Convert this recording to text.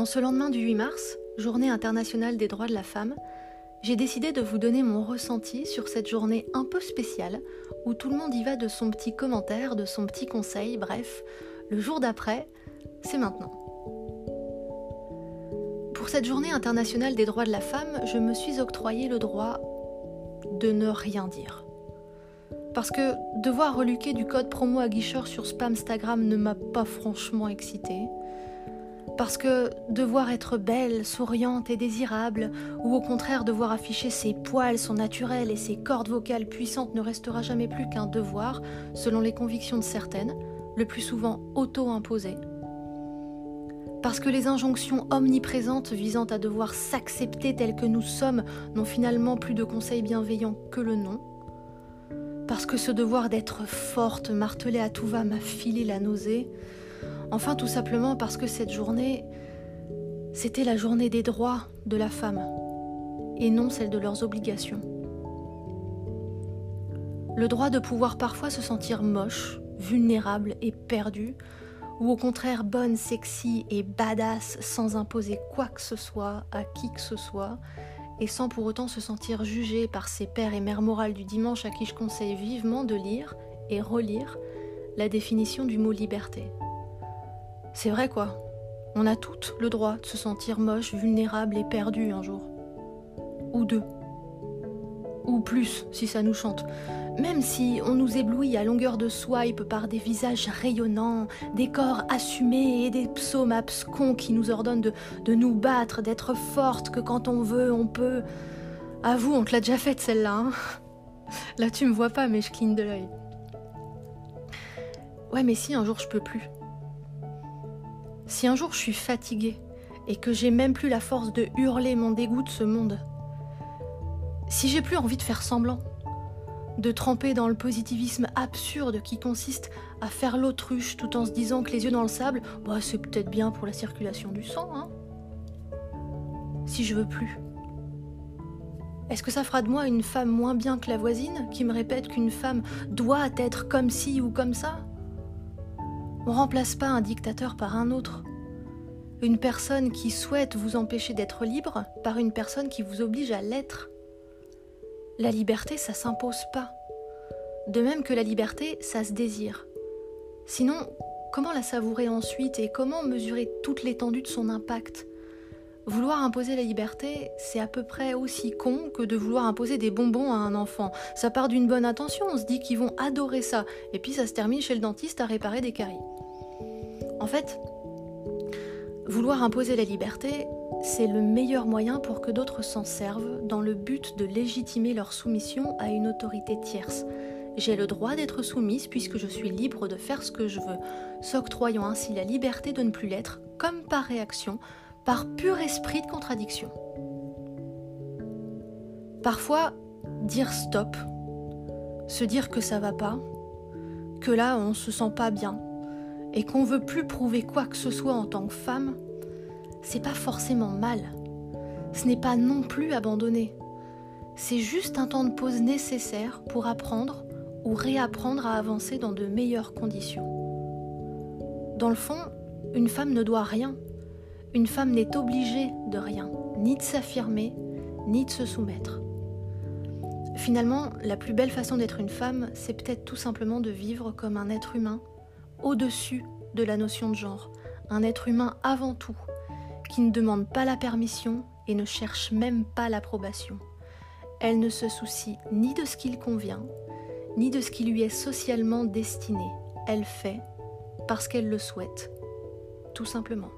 En ce lendemain du 8 mars, journée internationale des droits de la femme, j'ai décidé de vous donner mon ressenti sur cette journée un peu spéciale où tout le monde y va de son petit commentaire, de son petit conseil, bref, le jour d'après, c'est maintenant. Pour cette journée internationale des droits de la femme, je me suis octroyé le droit de ne rien dire. Parce que devoir reluquer du code promo à guicheur sur Spamstagram ne m'a pas franchement excitée. Parce que devoir être belle, souriante et désirable, ou au contraire devoir afficher ses poils, son naturel et ses cordes vocales puissantes ne restera jamais plus qu'un devoir, selon les convictions de certaines, le plus souvent auto-imposées. Parce que les injonctions omniprésentes visant à devoir s'accepter telles que nous sommes n'ont finalement plus de conseils bienveillants que le nom parce que ce devoir d'être forte, martelée à tout va, m'a filé la nausée. Enfin, tout simplement parce que cette journée, c'était la journée des droits de la femme, et non celle de leurs obligations. Le droit de pouvoir parfois se sentir moche, vulnérable et perdue, ou au contraire bonne, sexy et badass sans imposer quoi que ce soit à qui que ce soit, et sans pour autant se sentir jugé par ses pères et mères morales du dimanche à qui je conseille vivement de lire et relire la définition du mot liberté. C'est vrai quoi, on a toutes le droit de se sentir moche, vulnérable et perdu un jour. Ou deux. Ou plus si ça nous chante. Même si on nous éblouit à longueur de swipe par des visages rayonnants, des corps assumés et des psaumes abscons qui nous ordonnent de, nous battre, d'être fortes, que quand on veut, on peut. Avoue, on te l'a déjà faite celle-là. Hein Là, tu me vois pas, mais je cligne de l'œil. Ouais, mais si un jour je peux plus. Si un jour je suis fatiguée et que j'ai même plus la force de hurler mon dégoût de ce monde. Si j'ai plus envie de faire semblant, de tremper dans le positivisme absurde qui consiste à faire l'autruche tout en se disant que les yeux dans le sable, bah, c'est peut-être bien pour la circulation du sang. Hein si je veux plus. Est-ce que ça fera de moi une femme moins bien que la voisine qui me répète qu'une femme doit être comme ci ou comme ça? On remplace pas un dictateur par un autre. Une personne qui souhaite vous empêcher d'être libre par une personne qui vous oblige à l'être. La liberté, ça s'impose pas. De même que la liberté, ça se désire. Sinon, comment la savourer ensuite et comment mesurer toute l'étendue de son impact? Vouloir imposer la liberté, c'est à peu près aussi con que de vouloir imposer des bonbons à un enfant. Ça part d'une bonne intention, on se dit qu'ils vont adorer ça, et puis ça se termine chez le dentiste à réparer des caries. En fait, vouloir imposer la liberté, c'est le meilleur moyen pour que d'autres s'en servent dans le but de légitimer leur soumission à une autorité tierce. J'ai le droit d'être soumise puisque je suis libre de faire ce que je veux, s'octroyant ainsi la liberté de ne plus l'être, comme par réaction, par pur esprit de contradiction. Parfois, dire stop, se dire que ça va pas, que là on se sent pas bien, et qu'on veut plus prouver quoi que ce soit en tant que femme, c'est pas forcément mal. Ce n'est pas non plus abandonner. C'est juste un temps de pause nécessaire pour apprendre ou réapprendre à avancer dans de meilleures conditions. Dans le fond, une femme ne doit rien. Une femme n'est obligée de rien, ni de s'affirmer, ni de se soumettre. Finalement, la plus belle façon d'être une femme, c'est peut-être tout simplement de vivre comme un être humain, au-dessus de la notion de genre, un être humain avant tout, qui ne demande pas la permission et ne cherche même pas l'approbation. Elle ne se soucie ni de ce qu'il convient, ni de ce qui lui est socialement destiné. Elle fait parce qu'elle le souhaite, tout simplement.